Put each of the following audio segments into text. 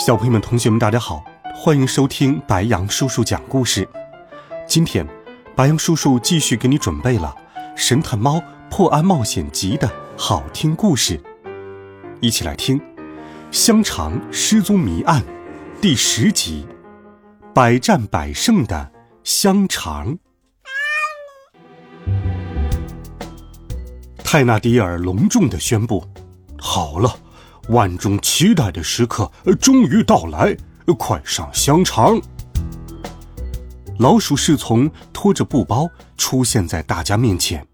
小朋友们、同学们，大家好，欢迎收听白羊叔叔讲故事。今天，白羊叔叔继续给你准备了《神探猫破案冒险集》的好听故事，一起来听《香肠失踪谜案》第十集《百战百胜的香肠》。泰纳迪尔隆重的宣布：“好了。”万众期待的时刻终于到来，快上香肠！老鼠侍从拖着布包出现在大家面前，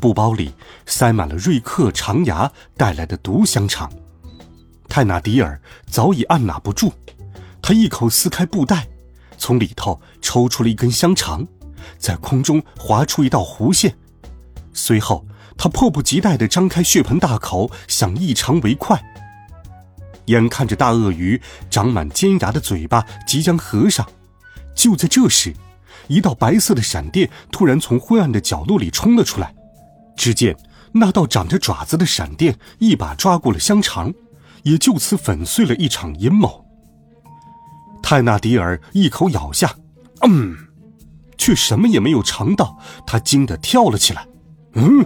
布包里塞满了瑞克长牙带来的毒香肠。泰纳迪尔早已按捺不住，他一口撕开布袋，从里头抽出了一根香肠，在空中划出一道弧线，随后他迫不及待地张开血盆大口，想一尝为快。眼看着大鳄鱼长满尖牙的嘴巴即将合上，就在这时，一道白色的闪电突然从昏暗的角落里冲了出来。只见那道长着爪子的闪电一把抓过了香肠，也就此粉碎了一场阴谋。泰纳迪尔一口咬下，嗯，却什么也没有尝到，他惊得跳了起来。嗯，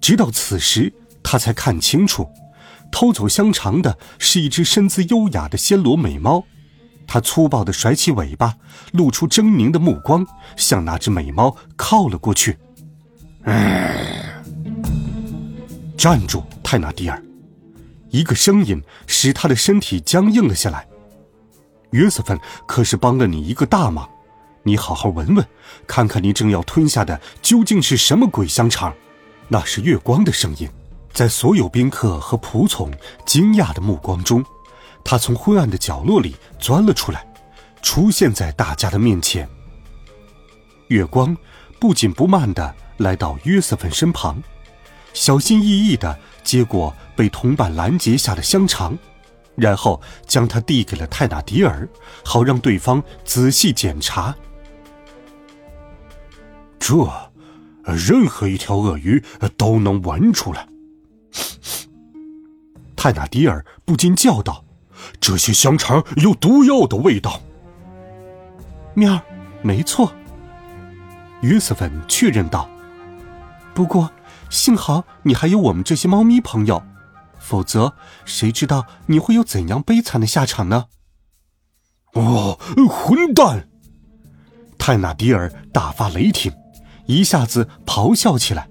直到此时，他才看清楚。偷走香肠的是一只身姿优雅的暹罗美猫，它粗暴地甩起尾巴，露出狰狞的目光，向那只美猫靠了过去。站住，泰纳迪尔！一个声音使他的身体僵硬了下来。约瑟芬可是帮了你一个大忙，你好好闻闻，看看你正要吞下的究竟是什么鬼香肠。那是月光的声音。在所有宾客和仆从惊讶的目光中，他从昏暗的角落里钻了出来，出现在大家的面前。月光不紧不慢地来到约瑟芬身旁，小心翼翼地接过被同伴拦截下的香肠，然后将它递给了泰纳迪尔，好让对方仔细检查。这，任何一条鳄鱼都能闻出来。泰纳迪尔不禁叫道：“这些香肠有毒药的味道。”喵，没错。约瑟芬确认道：“不过，幸好你还有我们这些猫咪朋友，否则谁知道你会有怎样悲惨的下场呢？”哦，混蛋！泰纳迪尔大发雷霆，一下子咆哮起来。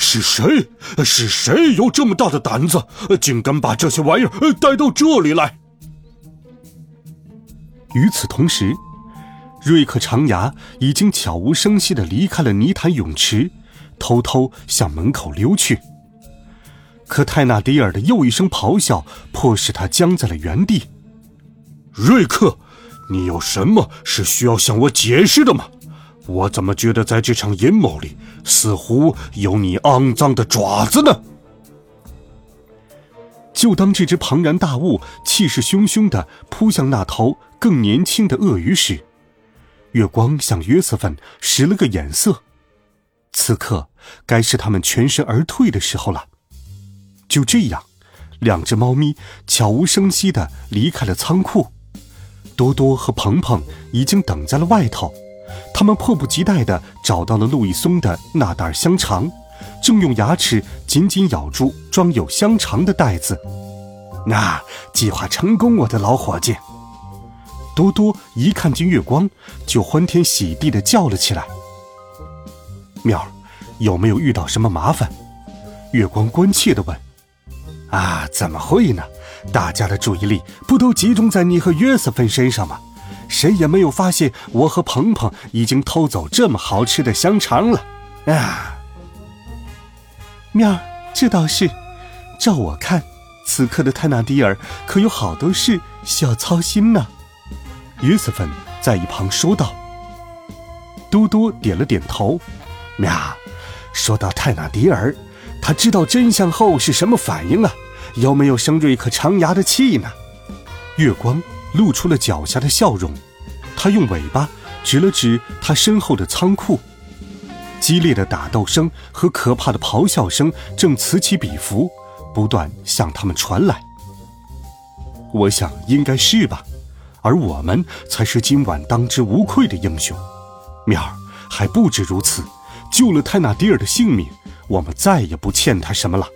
是谁？是谁有这么大的胆子，竟敢把这些玩意儿带到这里来？与此同时，瑞克长牙已经悄无声息的离开了泥潭泳池，偷偷向门口溜去。可泰纳迪尔的又一声咆哮，迫使他僵在了原地。瑞克，你有什么是需要向我解释的吗？我怎么觉得在这场阴谋里，似乎有你肮脏的爪子呢？就当这只庞然大物气势汹汹的扑向那头更年轻的鳄鱼时，月光向约瑟芬使了个眼色。此刻该是他们全身而退的时候了。就这样，两只猫咪悄无声息的离开了仓库。多多和鹏鹏已经等在了外头。他们迫不及待地找到了路易松的那袋香肠，正用牙齿紧紧咬住装有香肠的袋子。那计划成功，我的老伙计！多多一看见月光，就欢天喜地地叫了起来。喵儿，有没有遇到什么麻烦？月光关切地问。啊，怎么会呢？大家的注意力不都集中在你和约瑟芬身上吗？谁也没有发现我和鹏鹏已经偷走这么好吃的香肠了，啊！喵儿，这倒是。照我看，此刻的泰纳迪尔可有好多事需要操心呢。约瑟芬在一旁说道。嘟嘟点了点头。喵，说到泰纳迪尔，他知道真相后是什么反应啊？有没有生瑞克长牙的气呢？月光露出了狡黠的笑容，他用尾巴指了指他身后的仓库。激烈的打斗声和可怕的咆哮声正此起彼伏，不断向他们传来。我想应该是吧，而我们才是今晚当之无愧的英雄。面儿还不止如此，救了泰纳迪尔的性命，我们再也不欠他什么了。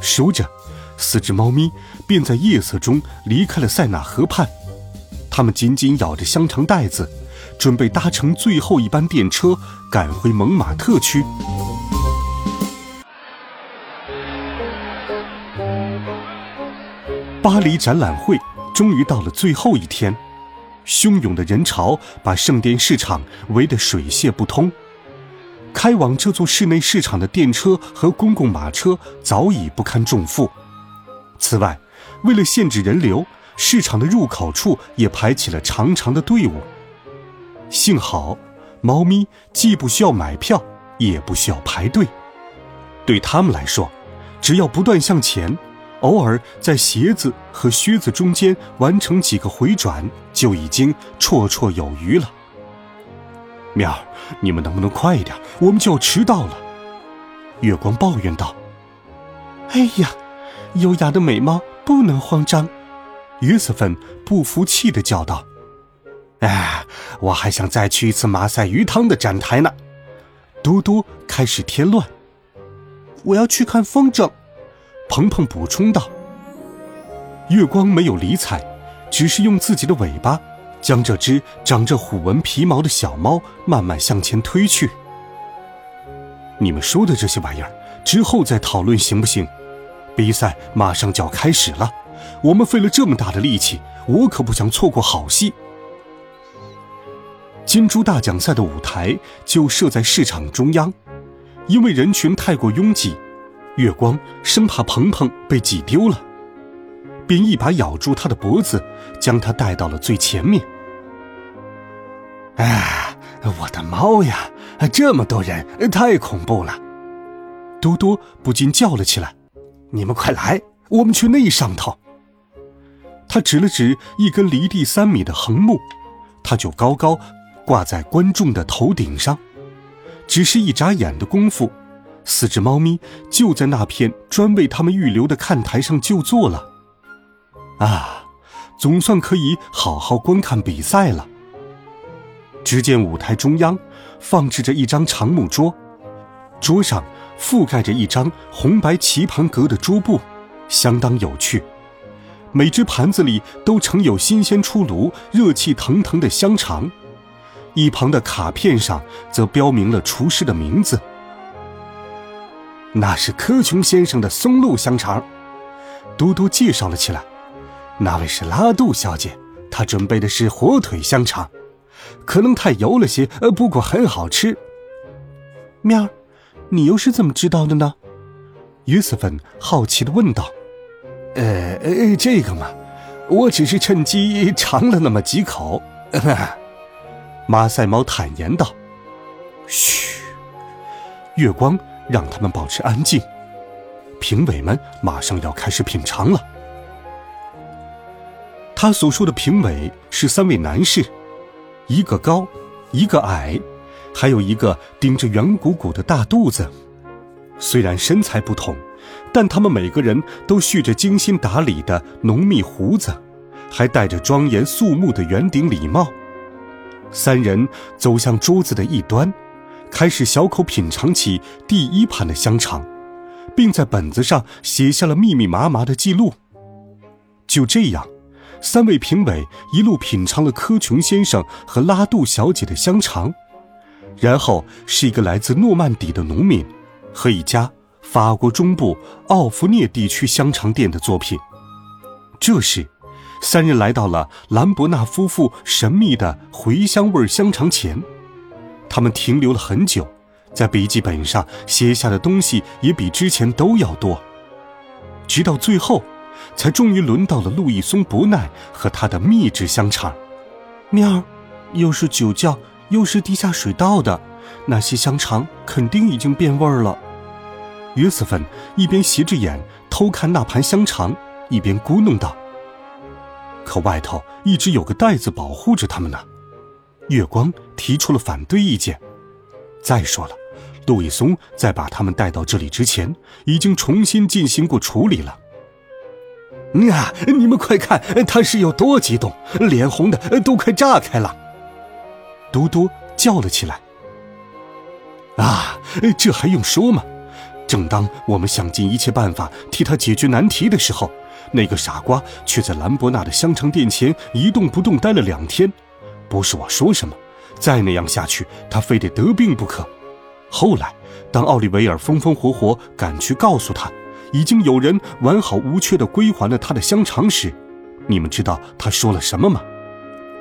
说着，四只猫咪便在夜色中离开了塞纳河畔，它们紧紧咬着香肠袋子。准备搭乘最后一班电车赶回蒙马特区。巴黎展览会终于到了最后一天，汹涌的人潮把圣殿市场围得水泄不通。开往这座室内市场的电车和公共马车早已不堪重负。此外，为了限制人流，市场的入口处也排起了长长的队伍。幸好，猫咪既不需要买票，也不需要排队。对他们来说，只要不断向前，偶尔在鞋子和靴子中间完成几个回转，就已经绰绰有余了。喵儿，你们能不能快一点？我们就要迟到了。月光抱怨道：“哎呀，优雅的美猫不能慌张。”约瑟芬不服气的叫道。哎，我还想再去一次马赛鱼汤的展台呢。嘟嘟开始添乱。我要去看风筝，鹏鹏补充道。月光没有理睬，只是用自己的尾巴将这只长着虎纹皮毛的小猫慢慢向前推去。你们说的这些玩意儿，之后再讨论行不行？比赛马上就要开始了，我们费了这么大的力气，我可不想错过好戏。金猪大奖赛的舞台就设在市场中央，因为人群太过拥挤，月光生怕鹏鹏被挤丢了，便一把咬住他的脖子，将他带到了最前面。哎，我的猫呀！这么多人，太恐怖了！多多不禁叫了起来：“你们快来，我们去那上头！”他指了指一根离地三米的横木，他就高高。挂在观众的头顶上，只是一眨眼的功夫，四只猫咪就在那片专为它们预留的看台上就坐了。啊，总算可以好好观看比赛了。只见舞台中央放置着一张长木桌，桌上覆盖着一张红白棋盘格的桌布，相当有趣。每只盘子里都盛有新鲜出炉、热气腾腾的香肠。一旁的卡片上则标明了厨师的名字。那是科琼先生的松露香肠，嘟嘟介绍了起来。那位是拉杜小姐，她准备的是火腿香肠，可能太油了些，呃，不过很好吃。喵儿，你又是怎么知道的呢？约瑟芬好奇的问道。呃呃，这个嘛，我只是趁机尝了那么几口。马赛猫坦言道：“嘘，月光让他们保持安静。评委们马上要开始品尝了。”他所说的评委是三位男士，一个高，一个矮，还有一个顶着圆鼓鼓的大肚子。虽然身材不同，但他们每个人都蓄着精心打理的浓密胡子，还戴着庄严肃穆的圆顶礼帽。三人走向桌子的一端，开始小口品尝起第一盘的香肠，并在本子上写下了密密麻麻的记录。就这样，三位评委一路品尝了科琼先生和拉杜小姐的香肠，然后是一个来自诺曼底的农民和一家法国中部奥弗涅地区香肠店的作品。这时。三人来到了兰伯纳夫妇神秘的茴香味香肠前，他们停留了很久，在笔记本上写下的东西也比之前都要多。直到最后，才终于轮到了路易松伯奈和他的秘制香肠。喵，又是酒窖，又是地下水道的，那些香肠肯定已经变味儿了。约瑟芬一边斜着眼偷看那盘香肠，一边咕哝道：“可外头一直有个袋子保护着他们呢。”月光提出了反对意见。再说了，路易松在把他们带到这里之前，已经重新进行过处理了。啊！你们快看，他是有多激动，脸红的都快炸开了。多多叫了起来。啊，这还用说吗？正当我们想尽一切办法替他解决难题的时候，那个傻瓜却在兰博纳的香肠店前一动不动待了两天。不是我说什么，再那样下去，他非得得病不可。后来，当奥利维尔风风火火赶去告诉他，已经有人完好无缺地归还了他的香肠时，你们知道他说了什么吗？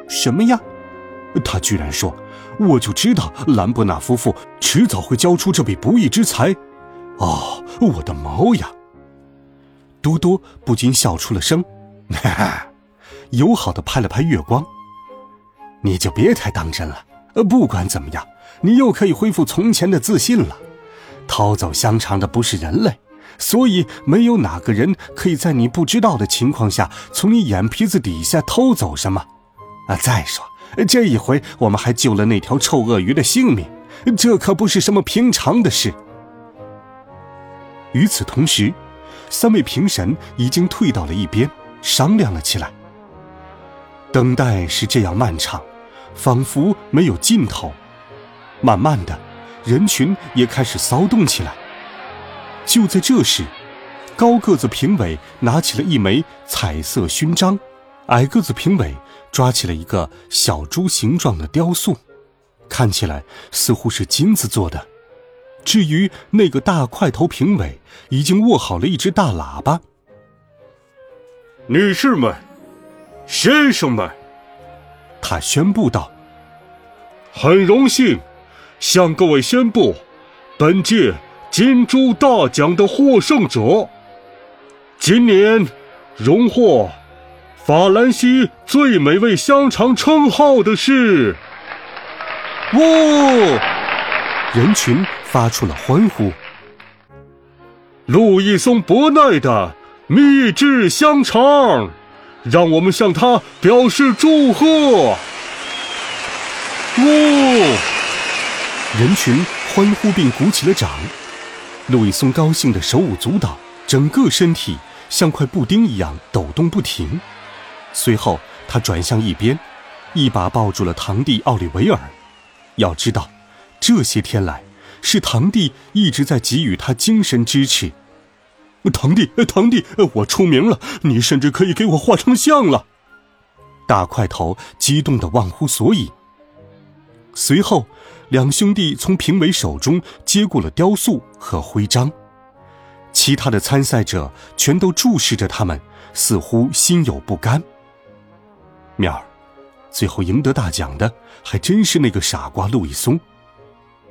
什么呀？他居然说：“我就知道兰博纳夫妇迟早会交出这笔不义之财。”哦，我的毛呀！多多不禁笑出了声，哈哈，友好地拍了拍月光。你就别太当真了。呃，不管怎么样，你又可以恢复从前的自信了。偷走香肠的不是人类，所以没有哪个人可以在你不知道的情况下从你眼皮子底下偷走什么。啊，再说这一回我们还救了那条臭鳄鱼的性命，这可不是什么平常的事。与此同时，三位评审已经退到了一边，商量了起来。等待是这样漫长。仿佛没有尽头，慢慢的，人群也开始骚动起来。就在这时，高个子评委拿起了一枚彩色勋章，矮个子评委抓起了一个小猪形状的雕塑，看起来似乎是金子做的。至于那个大块头评委，已经握好了一只大喇叭。女士们，先生们。他宣布道：“很荣幸，向各位宣布，本届金猪大奖的获胜者，今年荣获法兰西最美味香肠称号的是。”哇！人群发出了欢呼。路易松伯奈的秘制香肠。让我们向他表示祝贺！哦，人群欢呼并鼓起了掌。路易松高兴的手舞足蹈，整个身体像块布丁一样抖动不停。随后，他转向一边，一把抱住了堂弟奥利维尔。要知道，这些天来，是堂弟一直在给予他精神支持。堂弟，堂弟，我出名了，你甚至可以给我画成像了。大块头激动的忘乎所以。随后，两兄弟从评委手中接过了雕塑和徽章，其他的参赛者全都注视着他们，似乎心有不甘。妙儿，最后赢得大奖的还真是那个傻瓜路易松。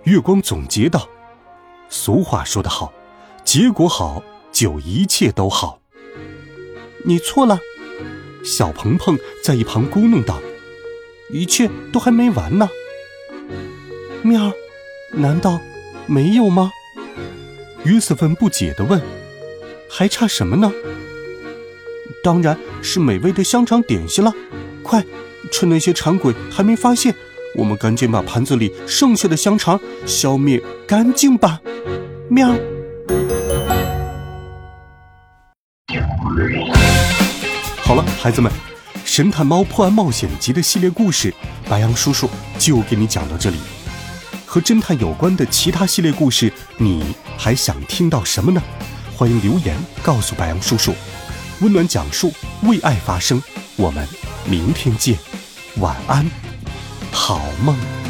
月光总结道：“俗话说得好，结果好。”就一切都好。你错了，小鹏鹏在一旁咕哝道：“一切都还没完呢。”喵儿，难道没有吗？约瑟芬不解地问：“还差什么呢？”当然是美味的香肠点心了。快，趁那些馋鬼还没发现，我们赶紧把盘子里剩下的香肠消灭干净吧。喵。好了，孩子们，《神探猫破案冒险集》的系列故事，白羊叔叔就给你讲到这里。和侦探有关的其他系列故事，你还想听到什么呢？欢迎留言告诉白羊叔叔。温暖讲述，为爱发声。我们明天见，晚安，好梦。